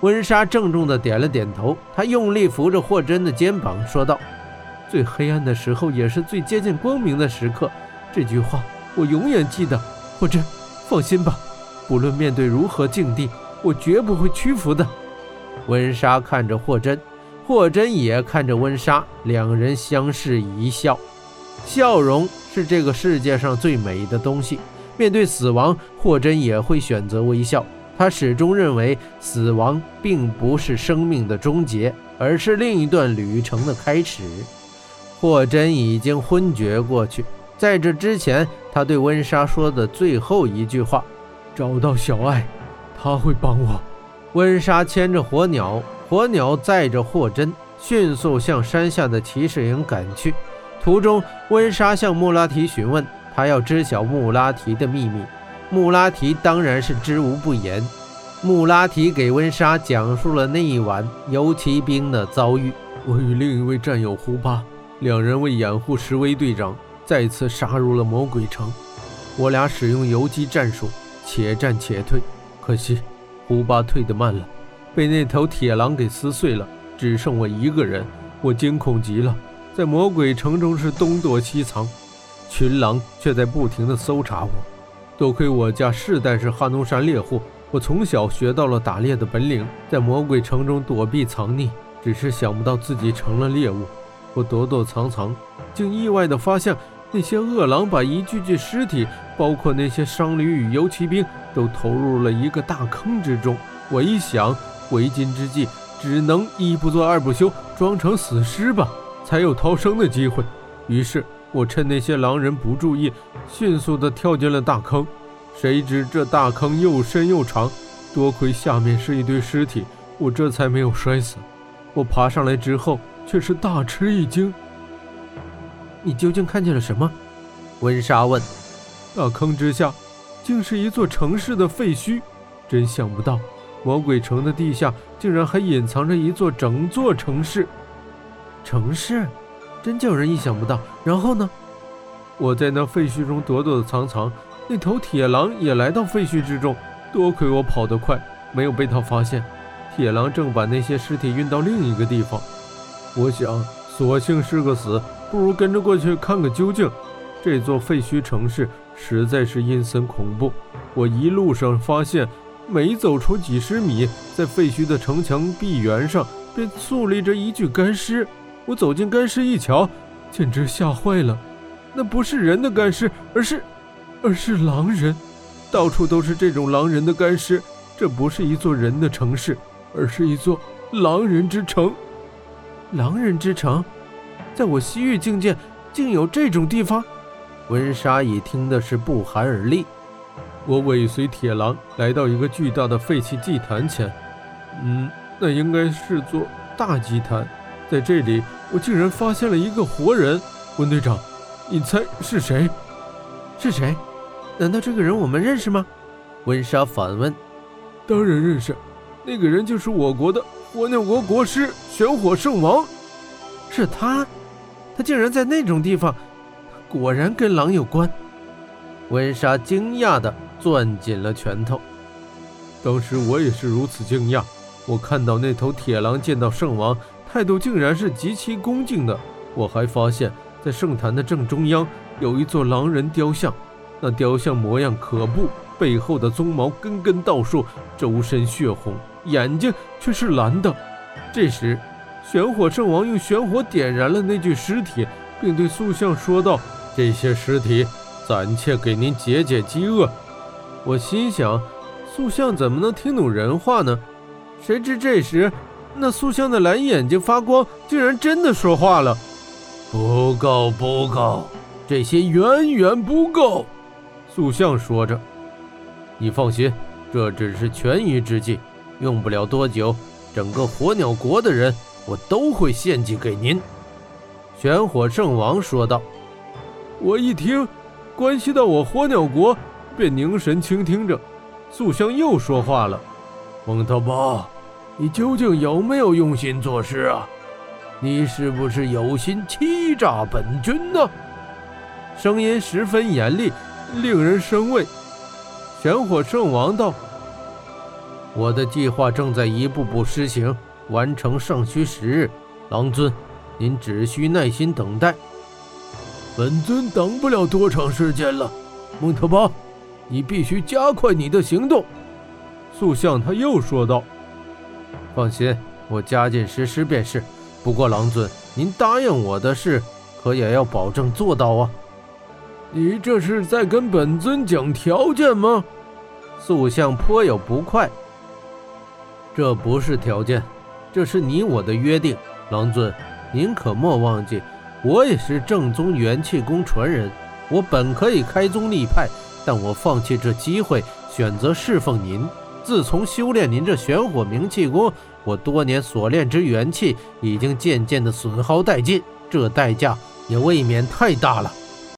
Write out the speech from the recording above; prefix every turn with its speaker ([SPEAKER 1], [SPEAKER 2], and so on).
[SPEAKER 1] 温莎郑重地点了点头，他用力扶着霍真的肩膀，说道：“最黑暗的时候，也是最接近光明的时刻。这句话我永远记得。霍真，放心吧，不论面对如何境地，我绝不会屈服的。”温莎看着霍真，霍真也看着温莎，两人相视一笑。笑容是这个世界上最美的东西。面对死亡，霍真也会选择微笑。他始终认为，死亡并不是生命的终结，而是另一段旅程的开始。霍真已经昏厥过去，在这之前，他对温莎说的最后一句话：“找到小爱，他会帮我。”温莎牵着火鸟，火鸟载着霍真，迅速向山下的骑士营赶去。途中，温莎向穆拉提询问，他要知晓穆拉提的秘密。穆拉提当然是知无不言。穆拉提给温莎讲述了那一晚游骑兵的遭遇。我与另一位战友胡巴，两人为掩护石威队长，再次杀入了魔鬼城。我俩使用游击战术，且战且退。可惜胡巴退得慢了，被那头铁狼给撕碎了，只剩我一个人。我惊恐极了，在魔鬼城中是东躲西藏，群狼却在不停地搜查我。多亏我家世代是哈奴山猎户，我从小学到了打猎的本领，在魔鬼城中躲避藏匿。只是想不到自己成了猎物，我躲躲藏藏，竟意外地发现那些恶狼把一具具尸体，包括那些商旅与游骑兵，都投入了一个大坑之中。我一想，为今之计，只能一不做二不休，装成死尸吧，才有逃生的机会。于是。我趁那些狼人不注意，迅速地跳进了大坑。谁知这大坑又深又长，多亏下面是一堆尸体，我这才没有摔死。我爬上来之后，却是大吃一惊。你究竟看见了什么？温莎问。大坑之下，竟是一座城市的废墟。真想不到，魔鬼城的地下竟然还隐藏着一座整座城市。城市？真叫人意想不到。然后呢？我在那废墟中躲躲藏藏，那头铁狼也来到废墟之中。多亏我跑得快，没有被他发现。铁狼正把那些尸体运到另一个地方。我想，索性是个死，不如跟着过去看个究竟。这座废墟城市实在是阴森恐怖。我一路上发现，每走出几十米，在废墟的城墙壁缘上便竖立着一具干尸。我走进干尸一瞧，简直吓坏了。那不是人的干尸，而是，而是狼人。到处都是这种狼人的干尸。这不是一座人的城市，而是一座狼人之城。狼人之城，在我西域境界，竟有这种地方。温莎已听的是不寒而栗。我尾随铁狼来到一个巨大的废弃祭坛前。嗯，那应该是座大祭坛。在这里，我竟然发现了一个活人。温队长，你猜是谁？是谁？难道这个人我们认识吗？温莎反问。当然认识，那个人就是我国的火鸟国国师玄火圣王。是他？他竟然在那种地方？果然跟狼有关。温莎惊讶地攥紧了拳头。当时我也是如此惊讶。我看到那头铁狼见到圣王。态度竟然是极其恭敬的。我还发现，在圣坛的正中央有一座狼人雕像，那雕像模样可怖，背后的鬃毛根根倒竖，周身血红，眼睛却是蓝的。这时，玄火圣王用玄火点燃了那具尸体，并对塑像说道：“这些尸体暂且给您解解饥饿。”我心想，塑像怎么能听懂人话呢？谁知这时。那塑像的蓝眼睛发光，竟然真的说话了。不够，不够，这些远远不够。塑像说着：“你放心，这只是权宜之计，用不了多久，整个火鸟国的人我都会献祭给您。”玄火圣王说道。我一听，关系到我火鸟国，便凝神倾听着。塑像又说话了：“蒙特巴。”你究竟有没有用心做事啊？你是不是有心欺诈本君呢？声音十分严厉，令人生畏。玄火圣王道：“我的计划正在一步步施行，完成尚需时日。狼尊，您只需耐心等待。
[SPEAKER 2] 本尊等不了多长时间了，蒙特巴，你必须加快你的行动。
[SPEAKER 1] 塑像他又说道：“放心，我加紧实施便是。不过郎尊，您答应我的事，可也要保证做到啊。”
[SPEAKER 2] 你这是在跟本尊讲条件吗？
[SPEAKER 1] 塑像颇有不快。这不是条件，这是你我的约定。郎尊，您可莫忘记，我也是正宗元气功传人。我本可以开宗立派，但我放弃这机会，选择侍奉您。自从修炼您这玄火明气功，我多年所练之元气已经渐渐的损耗殆尽，这代价也未免太大了。